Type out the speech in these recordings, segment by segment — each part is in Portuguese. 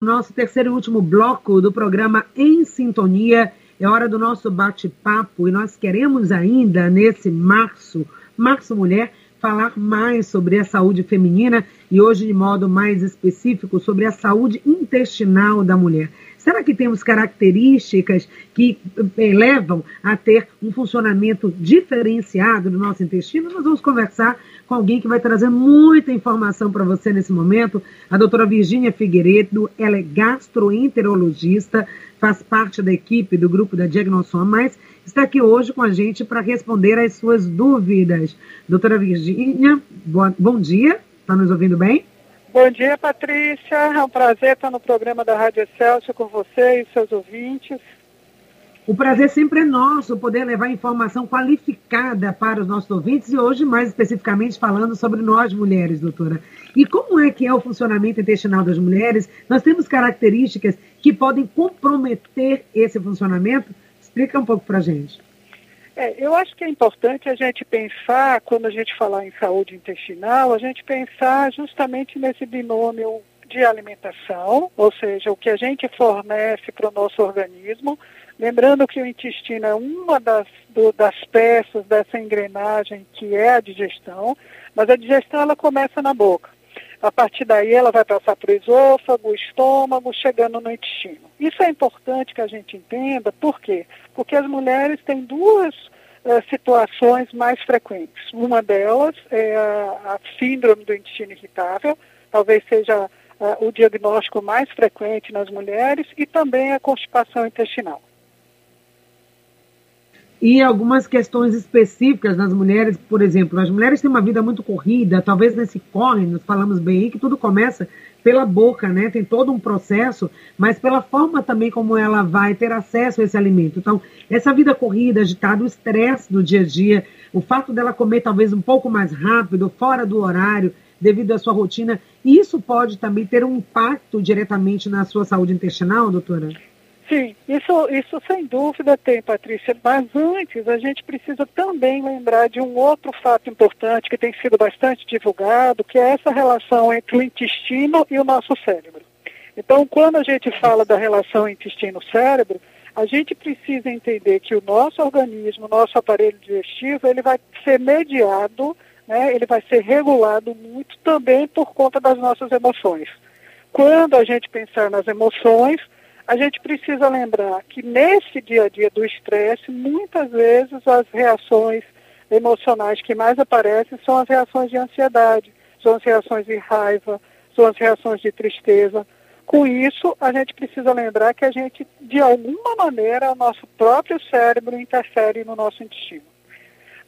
nosso terceiro e último bloco do programa Em Sintonia. É hora do nosso bate-papo e nós queremos ainda, nesse março, Março Mulher, falar mais sobre a saúde feminina e hoje, de modo mais específico, sobre a saúde intestinal da mulher. Será que temos características que eh, levam a ter um funcionamento diferenciado do nosso intestino? Nós vamos conversar com alguém que vai trazer muita informação para você nesse momento. A doutora Virgínia Figueiredo, ela é gastroenterologista, faz parte da equipe do grupo da Diagnóstico Mais, está aqui hoje com a gente para responder às suas dúvidas. Doutora Virgínia, bom dia, está nos ouvindo bem? Bom dia, Patrícia. É um prazer estar no programa da Rádio Excelsior com você e seus ouvintes. O prazer sempre é nosso poder levar informação qualificada para os nossos ouvintes e hoje, mais especificamente, falando sobre nós mulheres, doutora. E como é que é o funcionamento intestinal das mulheres? Nós temos características que podem comprometer esse funcionamento? Explica um pouco para gente. É, eu acho que é importante a gente pensar, quando a gente falar em saúde intestinal, a gente pensar justamente nesse binômio de alimentação, ou seja, o que a gente fornece para o nosso organismo, Lembrando que o intestino é uma das, do, das peças dessa engrenagem que é a digestão, mas a digestão ela começa na boca. A partir daí ela vai passar para o esôfago, estômago, chegando no intestino. Isso é importante que a gente entenda, por quê? Porque as mulheres têm duas uh, situações mais frequentes. Uma delas é a, a síndrome do intestino irritável, talvez seja uh, o diagnóstico mais frequente nas mulheres, e também a constipação intestinal e algumas questões específicas nas mulheres, por exemplo, as mulheres têm uma vida muito corrida, talvez nesse corre, nós falamos bem que tudo começa pela boca, né? Tem todo um processo, mas pela forma também como ela vai ter acesso a esse alimento. Então, essa vida corrida, agitada, o estresse do dia a dia, o fato dela comer talvez um pouco mais rápido, fora do horário, devido à sua rotina, isso pode também ter um impacto diretamente na sua saúde intestinal, doutora? Sim, isso, isso sem dúvida tem, Patrícia. Mas antes, a gente precisa também lembrar de um outro fato importante que tem sido bastante divulgado, que é essa relação entre o intestino e o nosso cérebro. Então, quando a gente fala da relação intestino-cérebro, a gente precisa entender que o nosso organismo, o nosso aparelho digestivo, ele vai ser mediado, né, ele vai ser regulado muito também por conta das nossas emoções. Quando a gente pensar nas emoções, a gente precisa lembrar que nesse dia a dia do estresse, muitas vezes as reações emocionais que mais aparecem são as reações de ansiedade, são as reações de raiva, são as reações de tristeza. Com isso, a gente precisa lembrar que a gente, de alguma maneira, o nosso próprio cérebro interfere no nosso intestino.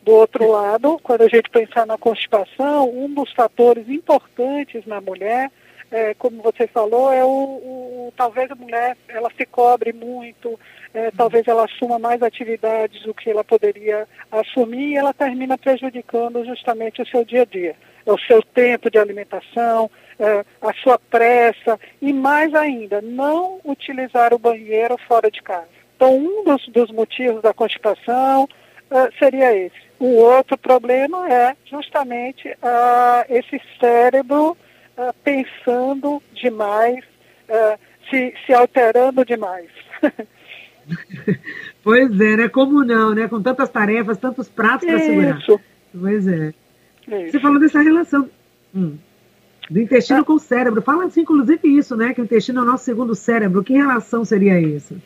Do outro lado, quando a gente pensar na constipação, um dos fatores importantes na mulher é, como você falou, é o, o, talvez a mulher ela se cobre muito, é, talvez ela assuma mais atividades do que ela poderia assumir e ela termina prejudicando justamente o seu dia a dia, o seu tempo de alimentação, é, a sua pressa e mais ainda, não utilizar o banheiro fora de casa. Então, um dos, dos motivos da constipação é, seria esse. O outro problema é justamente uh, esse cérebro uh, pensando demais, uh, se, se alterando demais. pois é, né? Como não, né? Com tantas tarefas, tantos pratos para segurar. Pois é. Isso. Você falou dessa relação hum, do intestino ah. com o cérebro. Fala assim, inclusive, isso, né? Que o intestino é o nosso segundo cérebro. Que relação seria isso?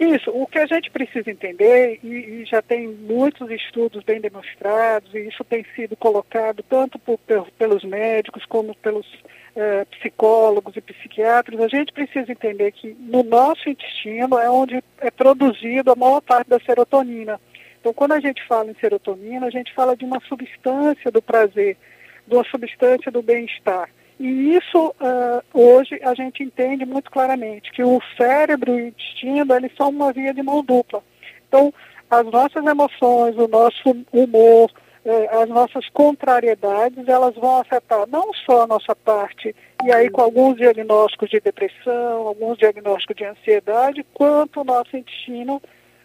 Isso, o que a gente precisa entender, e, e, já tem muitos estudos bem demonstrados, e isso tem sido colocado tanto por, pelos médicos como pelos é, psicólogos e psiquiatras, a gente precisa entender que no nosso intestino é onde é produzido a maior parte da serotonina. Então, quando a gente fala em serotonina, a gente fala de uma substância do prazer, de uma substância do bem-estar. E isso, uh, hoje, a gente entende muito claramente, que o cérebro e o intestino, eles são uma via de mão dupla. Então, as nossas emoções, o nosso humor, as nossas contrariedades, elas vão afetar não só a nossa parte, e aí com alguns diagnósticos de depressão, alguns diagnósticos de ansiedade, quanto o nosso intestino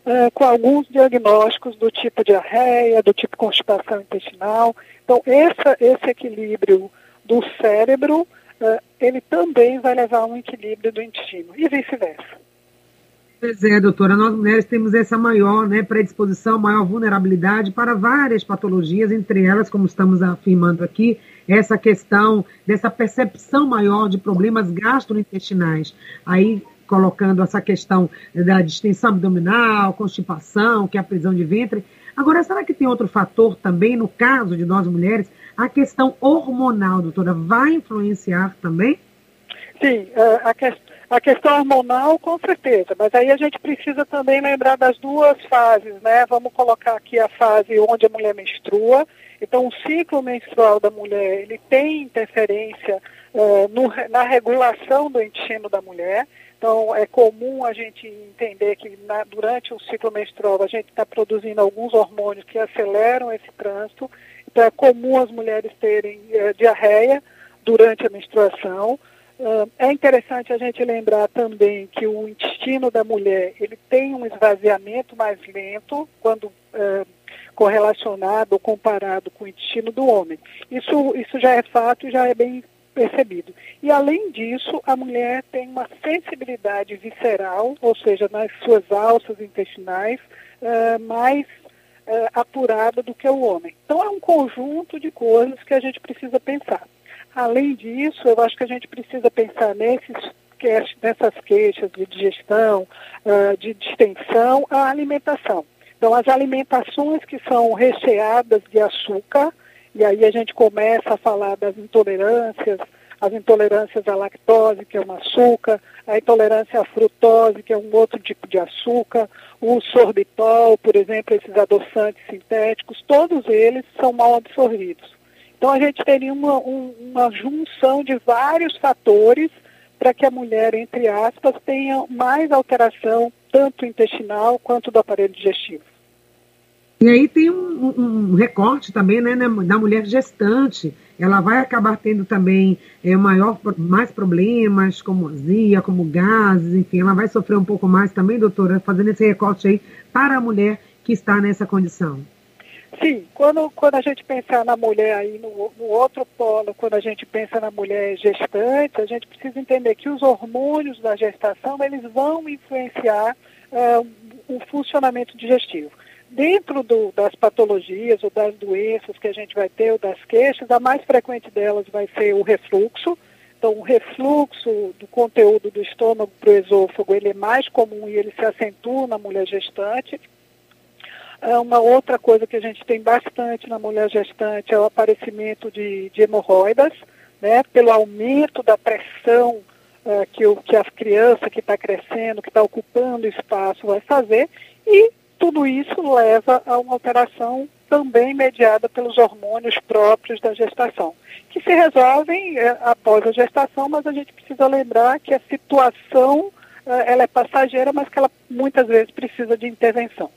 eh, com alguns diagnósticos do tipo diarreia, do tipo constipação intestinal. Então, esse, esse equilíbrio do cérebro uh, ele também vai levar a um equilíbrio do intestino e vice-versa. Pois é, doutora, nós mulheres temos essa maior né, predisposição, maior vulnerabilidade para várias patologias, entre elas, como estamos afirmando aqui, essa questão dessa percepção maior de problemas gastrointestinais. Aí colocando essa questão da distensão abdominal, constipação, que é a prisão de ventre. Agora, será que tem outro fator também, no caso de nós mulheres, a questão hormonal, doutora, vai influenciar também? Sim, é, a, que, a questão hormonal, com certeza, mas aí a gente precisa também lembrar das duas fases, né? Vamos colocar aqui a fase onde a mulher menstrua. Então, o ciclo menstrual da mulher, ele tem interferência uh, no, na regulação do intestino da mulher. Então, é comum a gente entender que na, durante o ciclo menstrual a gente está produzindo alguns hormônios que aceleram esse trânsito. Então, é comum as mulheres terem uh, diarreia durante a menstruação. Uh, é interessante a gente lembrar também que o intestino da mulher ele tem um esvaziamento mais lento quando uh, correlacionado ou comparado com o intestino do homem. Isso, isso já é fato e já é bem percebido. E além disso, a mulher tem uma sensibilidade visceral, ou seja, nas suas alças intestinais, uh, mais uh, apurada do que o homem. Então é um conjunto de coisas que a gente precisa pensar. Além disso, eu acho que a gente precisa pensar nesses nessas queixas de digestão, uh, de distensão, a alimentação. Então, as alimentações que são recheadas de açúcar, e aí a gente começa a falar das intolerâncias, as intolerâncias à lactose, que é um açúcar, a intolerância à frutose, que é um outro tipo de açúcar, o sorbitol, por exemplo, esses adoçantes sintéticos, todos eles são mal absorvidos. Então a gente teria uma, um, uma junção de vários fatores para que a mulher, entre aspas, tenha mais alteração, tanto intestinal quanto do aparelho digestivo. E aí tem um, um, recorte também né, da mulher gestante. Ela vai acabar tendo também é, maior, mais problemas, como azia, como gases, enfim, ela vai sofrer um pouco mais também, doutora, fazendo esse recorte aí para a mulher que está nessa condição. Sim, quando, quando a gente pensar na mulher aí no, no, outro polo, quando a gente pensa na mulher gestante, a gente precisa entender que os hormônios da gestação eles vão influenciar o funcionamento digestivo dentro do, das patologias ou das doenças que a gente vai ter, ou das queixas, a mais frequente delas vai ser o refluxo. Então, o refluxo do conteúdo do estômago para o esôfago, ele é mais comum e ele se acentua na mulher gestante. É uma outra coisa que a gente tem bastante na mulher gestante é o aparecimento de, de hemorroidas, né, pelo aumento da pressão uh, que, o, que a criança que está crescendo, que está ocupando espaço vai fazer, e tudo isso leva a uma alteração também mediada pelos hormônios próprios da gestação, que se resolvem é, após a gestação, mas a gente precisa lembrar que a situação é, ela é passageira, mas que ela muitas vezes precisa de intervenção.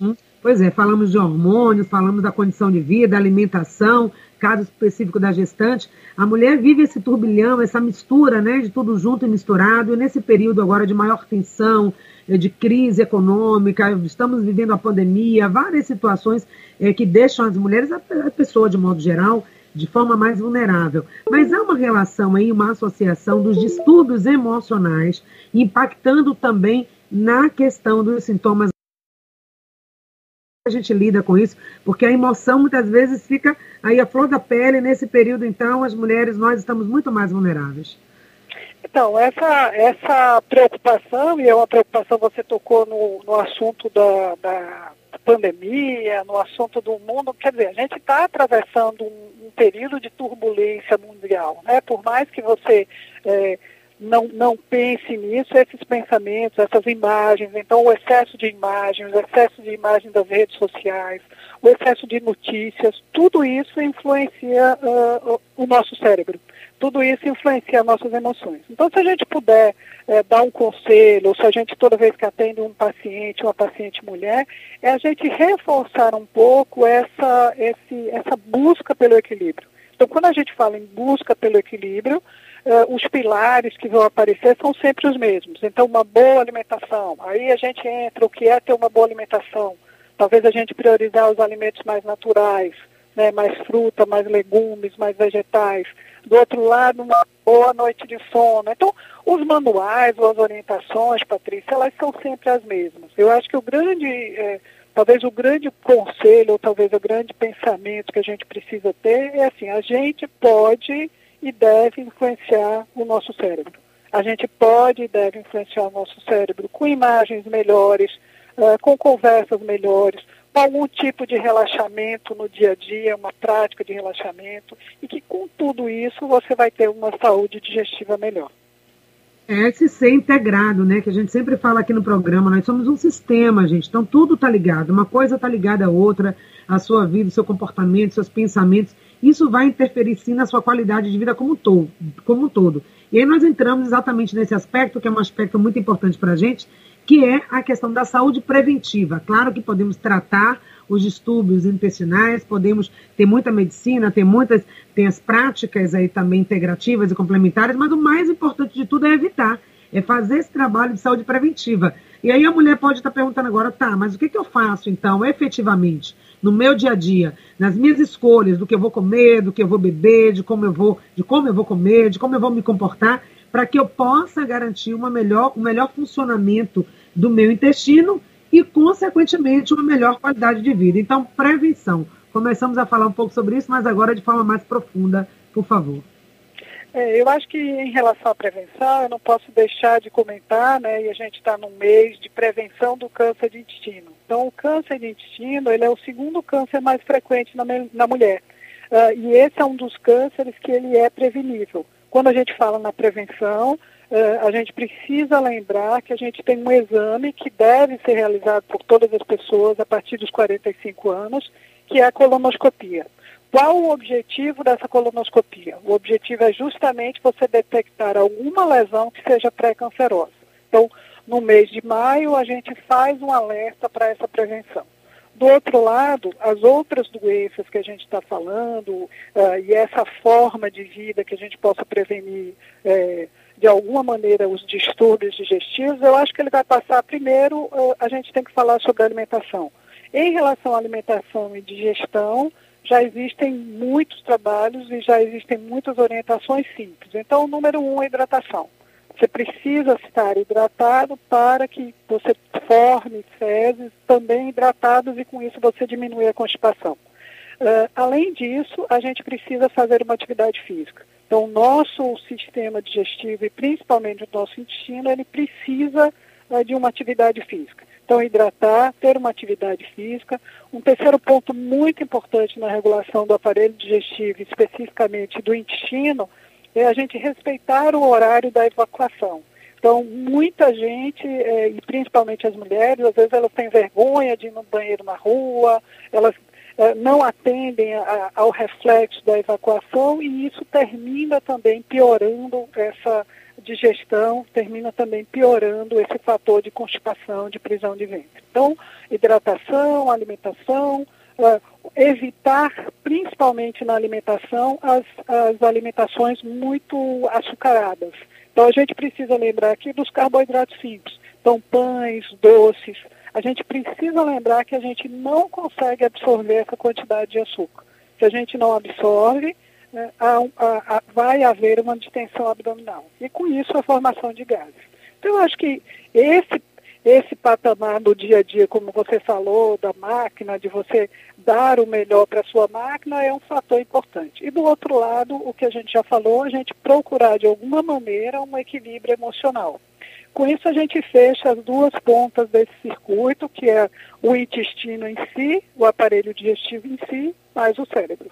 Uhum. Pois é, falamos de hormônios, falamos da condição de vida, alimentação, caso específico da gestante. A mulher vive esse turbilhão, essa mistura, né, de tudo junto e misturado, e nesse período agora de maior tensão, eh, de crise econômica, estamos vivendo a pandemia, várias situações é, que deixam as mulheres, a, pessoa de modo geral, de forma mais vulnerável. Mas há uma relação aí, uma associação dos distúrbios emocionais, impactando também na questão dos sintomas. A gente lida com isso, porque a emoção muitas vezes fica aí a flor da pele. Nesse período, então, as mulheres, nós estamos muito mais vulneráveis. Então, essa, essa preocupação, e é uma preocupação, você tocou no, no assunto da, da pandemia, no assunto do mundo, quer dizer, a gente está atravessando um, um, período de turbulência mundial, né? Por mais que você é, não, não pense nisso, esses pensamentos, essas imagens, então o excesso de imagens, o excesso de imagens das redes sociais, o excesso de notícias, tudo isso influencia uh, o nosso cérebro tudo isso influencia nossas emoções. Então, se a gente puder é, dar um conselho, ou se a gente toda vez que atende um paciente, uma paciente mulher, é a gente reforçar um pouco essa, esse, essa busca pelo equilíbrio. Então, quando a gente fala em busca pelo equilíbrio, é, os pilares que vão aparecer são sempre os mesmos. Então, uma boa alimentação. Aí a gente entra o que é ter uma boa alimentação. Talvez a gente priorizar os alimentos mais naturais, né, mais fruta, mais legumes, mais vegetais do outro lado, uma boa noite de sono. Então, os manuais ou as orientações, Patrícia, elas são sempre as mesmas. Eu acho que o grande, é, talvez o grande conselho, ou talvez o grande pensamento que a gente precisa ter é assim, a gente pode e deve influenciar o nosso cérebro. A gente pode e deve influenciar o nosso cérebro com imagens melhores, com conversas melhores, com algum tipo de relaxamento no dia a dia, uma prática de relaxamento, e que com tudo isso você vai ter uma saúde digestiva melhor. É esse ser integrado, né? Que a gente sempre fala aqui no programa, nós somos um sistema, gente. Então tudo está ligado, uma coisa está ligada à outra, a sua vida, seu comportamento, seus pensamentos. Isso vai interferir sim na sua qualidade de vida como todo. Como um todo. E aí nós entramos exatamente nesse aspecto, que é um aspecto muito importante para a gente, que é a questão da saúde preventiva. Claro que podemos tratar os distúrbios intestinais, podemos ter muita medicina, ter muitas, tem as práticas aí também integrativas e complementares, mas o mais importante de tudo é evitar, é fazer esse trabalho de saúde preventiva. E aí a mulher pode estar perguntando agora, tá, mas o que, que eu faço então, efetivamente, no meu dia a dia, nas minhas escolhas, do que eu vou comer, do que eu vou beber, de como eu vou, de como eu vou comer, de como eu vou me comportar, para que eu possa garantir uma melhor, um melhor funcionamento do meu intestino e, consequentemente, uma melhor qualidade de vida. Então, prevenção. Começamos a falar um pouco sobre isso, mas agora de forma mais profunda, por favor. É, eu acho que em relação à prevenção, eu não posso deixar de comentar, né, e a gente está no mês de prevenção do câncer de intestino. Então, o câncer de intestino, ele é o segundo câncer mais frequente na, na mulher. Uh, e esse é um dos cânceres que ele é prevenível. Quando a gente fala na prevenção, a gente precisa lembrar que a gente tem um exame que deve ser realizado por todas as pessoas a partir dos 45 anos, que é a colonoscopia. Qual o objetivo dessa colonoscopia? O objetivo é justamente você detectar alguma lesão que seja pré-cancerosa. Então, no mês de maio, a gente faz um alerta para essa prevenção. Do outro lado, as outras doenças que a gente está falando uh, e essa forma de vida que a gente possa prevenir eh, de alguma maneira os distúrbios digestivos, eu acho que ele vai passar primeiro, uh, a gente tem que falar sobre alimentação. Em relação à alimentação e digestão, já existem muitos trabalhos e já existem muitas orientações simples. Então, o número um é hidratação. Você precisa estar hidratado para que você forme fezes também hidratados e com isso você diminui a constipação. Uh, além disso, a gente precisa fazer uma atividade física. Então, o nosso sistema digestivo e principalmente o nosso intestino, ele precisa uh, de uma atividade física. Então, hidratar, ter uma atividade física. Um terceiro ponto muito importante na regulação do aparelho digestivo, especificamente do intestino, é a gente respeitar o horário da evacuação. Então, muita gente, é, e principalmente as mulheres, às vezes elas têm vergonha de ir no banheiro na rua, elas não atendem a, ao reflexo da evacuação e isso termina também piorando essa digestão, termina também piorando esse fator de constipação, de prisão de ventre. Então, hidratação, alimentação, uh, evitar, principalmente na alimentação, as, as alimentações muito açucaradas. Então a gente precisa lembrar aqui dos carboidratos simples. Então pães, doces. A gente precisa lembrar que a gente não consegue absorver essa quantidade de açúcar. Se a gente não absorve, né, vai haver uma distensão abdominal. E com isso a formação de gases. Então eu acho que esse esse patamar no dia a dia, como você falou, da máquina, de você dar o melhor para a sua máquina, é um fator importante. E do outro lado, o que a gente já falou, a gente procurar de alguma maneira um equilíbrio emocional. Com isso, a gente fecha as duas pontas desse circuito, que é o intestino em si, o aparelho digestivo em si, mais o cérebro.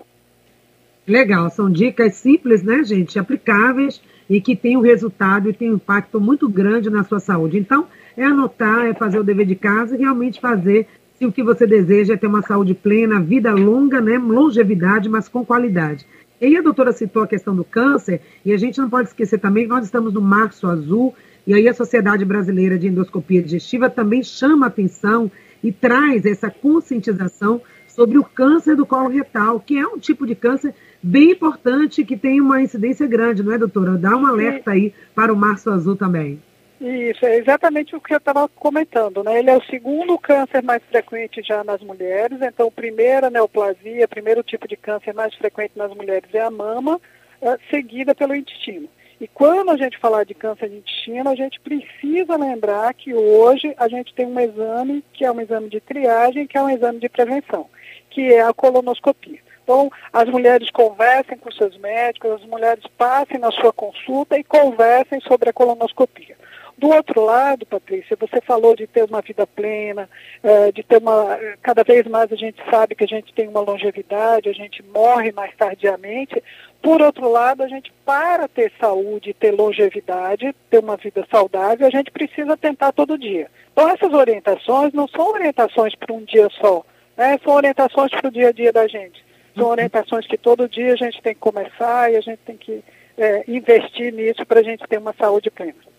Legal, são dicas simples, né, gente? Aplicáveis e que têm um resultado e têm um impacto muito grande na sua saúde. Então, é anotar, é fazer o dever de casa e realmente fazer se o que você deseja é ter uma saúde plena, vida longa, né, longevidade, mas com qualidade. E a doutora citou a questão do câncer, e a gente não pode esquecer também nós estamos no Março Azul, e aí a Sociedade Brasileira de Endoscopia Digestiva também chama atenção e traz essa conscientização sobre o câncer do colo retal, que é um tipo de câncer bem importante que tem uma incidência grande, não é, doutora? Dá um alerta aí para o Março Azul também. Isso, é exatamente o que eu estava comentando, né? Ele é o segundo câncer mais frequente já nas mulheres, então primeiro a neoplasia, o primeiro tipo de câncer mais frequente nas mulheres é a mama, uh, seguida pelo intestino. E quando a gente falar de câncer de intestino, a gente precisa lembrar que hoje a gente tem um exame que é um exame de triagem, que é um exame de prevenção, que é a colonoscopia. Então, as mulheres conversem com seus médicos, as mulheres passem na sua consulta e conversem sobre a colonoscopia. Do outro lado, Patrícia, você falou de ter uma vida plena, eh, de ter uma. Cada vez mais a gente sabe que a gente tem uma longevidade, a gente morre mais tardiamente. Por outro lado, a gente, para ter saúde, ter longevidade, ter uma vida saudável, a gente precisa tentar todo dia. Então, essas orientações não são orientações para um dia só, né? são orientações para o dia a dia da gente. São orientações que todo dia a gente tem que começar e a gente tem que é, investir nisso para a gente ter uma saúde plena.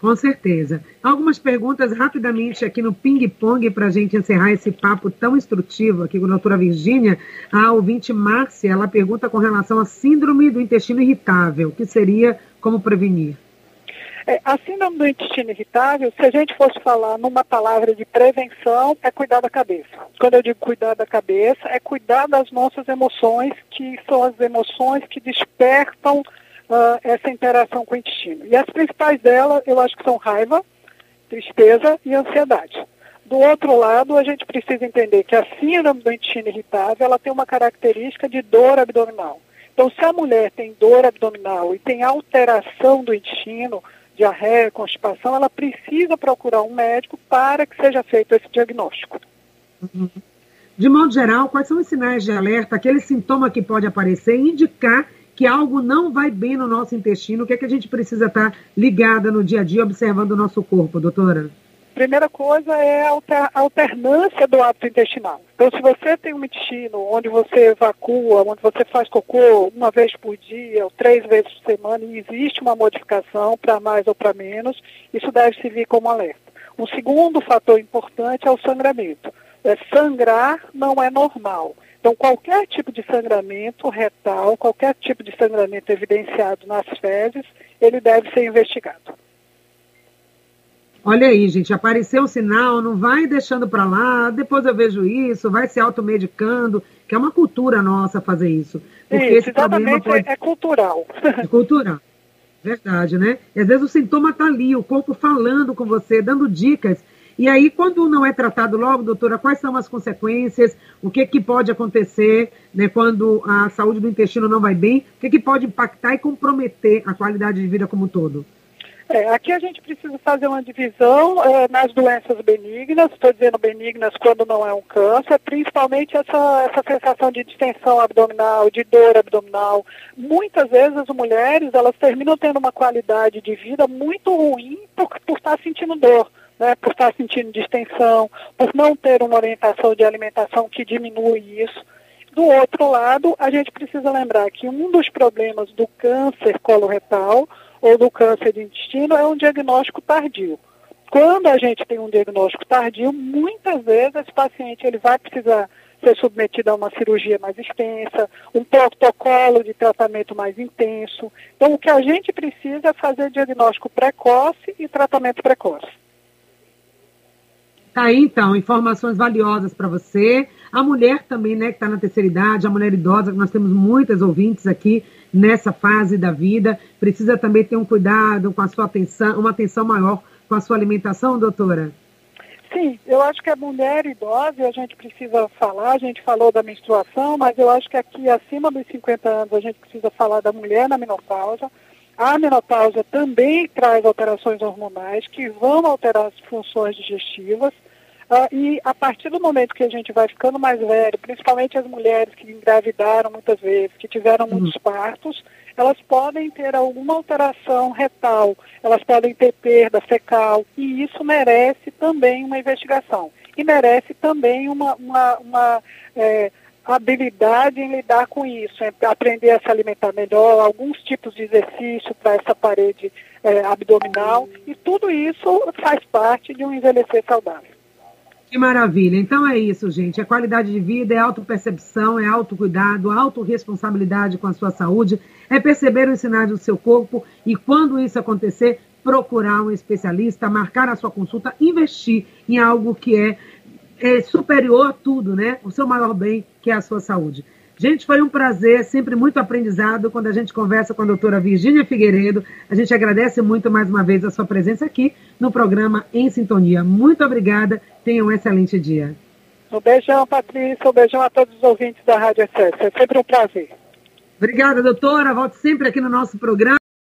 Com certeza. Algumas perguntas rapidamente aqui no ping-pong para a gente encerrar esse papo tão instrutivo aqui com a doutora Virgínia. A ouvinte Márcia, ela pergunta com relação à síndrome do intestino irritável, que seria como prevenir? É, a síndrome do intestino irritável, se a gente fosse falar numa palavra de prevenção, é cuidar da cabeça. Quando eu digo cuidar da cabeça, é cuidar das nossas emoções, que são as emoções que despertam uh, essa interação com o intestino. E as principais delas, eu acho que são raiva, tristeza e ansiedade. Do outro lado, a gente precisa entender que a síndrome do intestino irritável, ela tem uma característica de dor abdominal. Então, se a mulher tem dor abdominal e tem alteração do intestino, diarreia, constipação, ela precisa procurar um médico para que seja feito esse diagnóstico. De modo geral, quais são os sinais de alerta, aquele sintoma que pode aparecer e indicar que algo não vai bem no nosso intestino, o que é que a gente precisa estar ligada no dia a dia, observando o nosso corpo, doutora? Primeira coisa é a alternância do hábito intestinal. Então, se você tem um intestino onde você evacua, onde você faz cocô uma vez por dia ou três vezes por semana e existe uma modificação para mais ou para menos, isso deve servir como alerta. Um segundo fator importante é o sangramento. É, sangrar não é normal. Então, qualquer tipo de sangramento retal, qualquer tipo de sangramento evidenciado nas fezes, ele deve ser investigado. Olha aí, gente, apareceu o sinal, não vai deixando para lá, depois eu vejo isso, vai se automedicando, que é uma cultura nossa fazer isso. Porque isso, esse exatamente, pode... é, cultural. É cultural. Verdade, né? E às vezes o sintoma está ali, o corpo falando com você, dando dicas e aí, quando não é tratado logo, doutora, quais são as consequências? O que, que pode acontecer né, quando a saúde do intestino não vai bem? O que, que pode impactar e comprometer a qualidade de vida como um todo? É, aqui a gente precisa fazer uma divisão é, nas doenças benignas, estou dizendo benignas quando não é um câncer, principalmente essa, essa sensação de distensão abdominal, de dor abdominal. Muitas vezes as mulheres elas terminam tendo uma qualidade de vida muito ruim por, por estar sentindo dor né, por estar sentindo distensão, por não ter uma orientação de alimentação que diminui isso. Do outro lado, a gente precisa lembrar que um dos problemas do câncer coloretal ou do câncer de intestino é um diagnóstico tardio. Quando a gente tem um diagnóstico tardio, muitas vezes esse paciente ele vai precisar ser submetido a uma cirurgia mais extensa, um protocolo de tratamento mais intenso. Então, o que a gente precisa é fazer diagnóstico precoce e tratamento precoce. Tá aí, então, informações valiosas para você. A mulher também, né, que está na terceira idade, a mulher idosa, que nós temos muitas ouvintes aqui nessa fase da vida, precisa também ter um cuidado com a sua atenção, uma atenção maior com a sua alimentação, doutora? Sim, eu acho que a mulher idosa, a gente precisa falar, a gente falou da menstruação, mas eu acho que aqui acima dos 50 anos a gente precisa falar da mulher na menopausa. A menopausa também traz alterações hormonais que vão alterar as funções digestivas. Uh, e a partir do momento que a gente vai ficando mais velho, principalmente as mulheres que engravidaram muitas vezes, que tiveram uhum. muitos partos, elas podem ter alguma alteração retal, elas podem ter perda fecal, e isso merece também uma investigação. E merece também uma, uma, uma é, habilidade em lidar com isso, aprender a se alimentar melhor, alguns tipos de exercício para essa parede é, abdominal, e tudo isso faz parte de um envelhecer saudável. Que maravilha. Então é isso, gente. É qualidade de vida, é autopercepção, é autocuidado, autorresponsabilidade com a sua saúde, é perceber os sinais do seu corpo e, quando isso acontecer, procurar um especialista, marcar a sua consulta, investir em algo que é, é superior a tudo, né? O seu maior bem, que é a sua saúde. Gente, foi um prazer, sempre muito aprendizado quando a gente conversa com a doutora Virgínia Figueiredo. A gente agradece muito mais uma vez a sua presença aqui no programa Em Sintonia. Muito obrigada, tenha um excelente dia. Um beijão, Patrícia, um beijão a todos os ouvintes da Rádio Excesso. É sempre um prazer. Obrigada, doutora. Volte sempre aqui no nosso programa.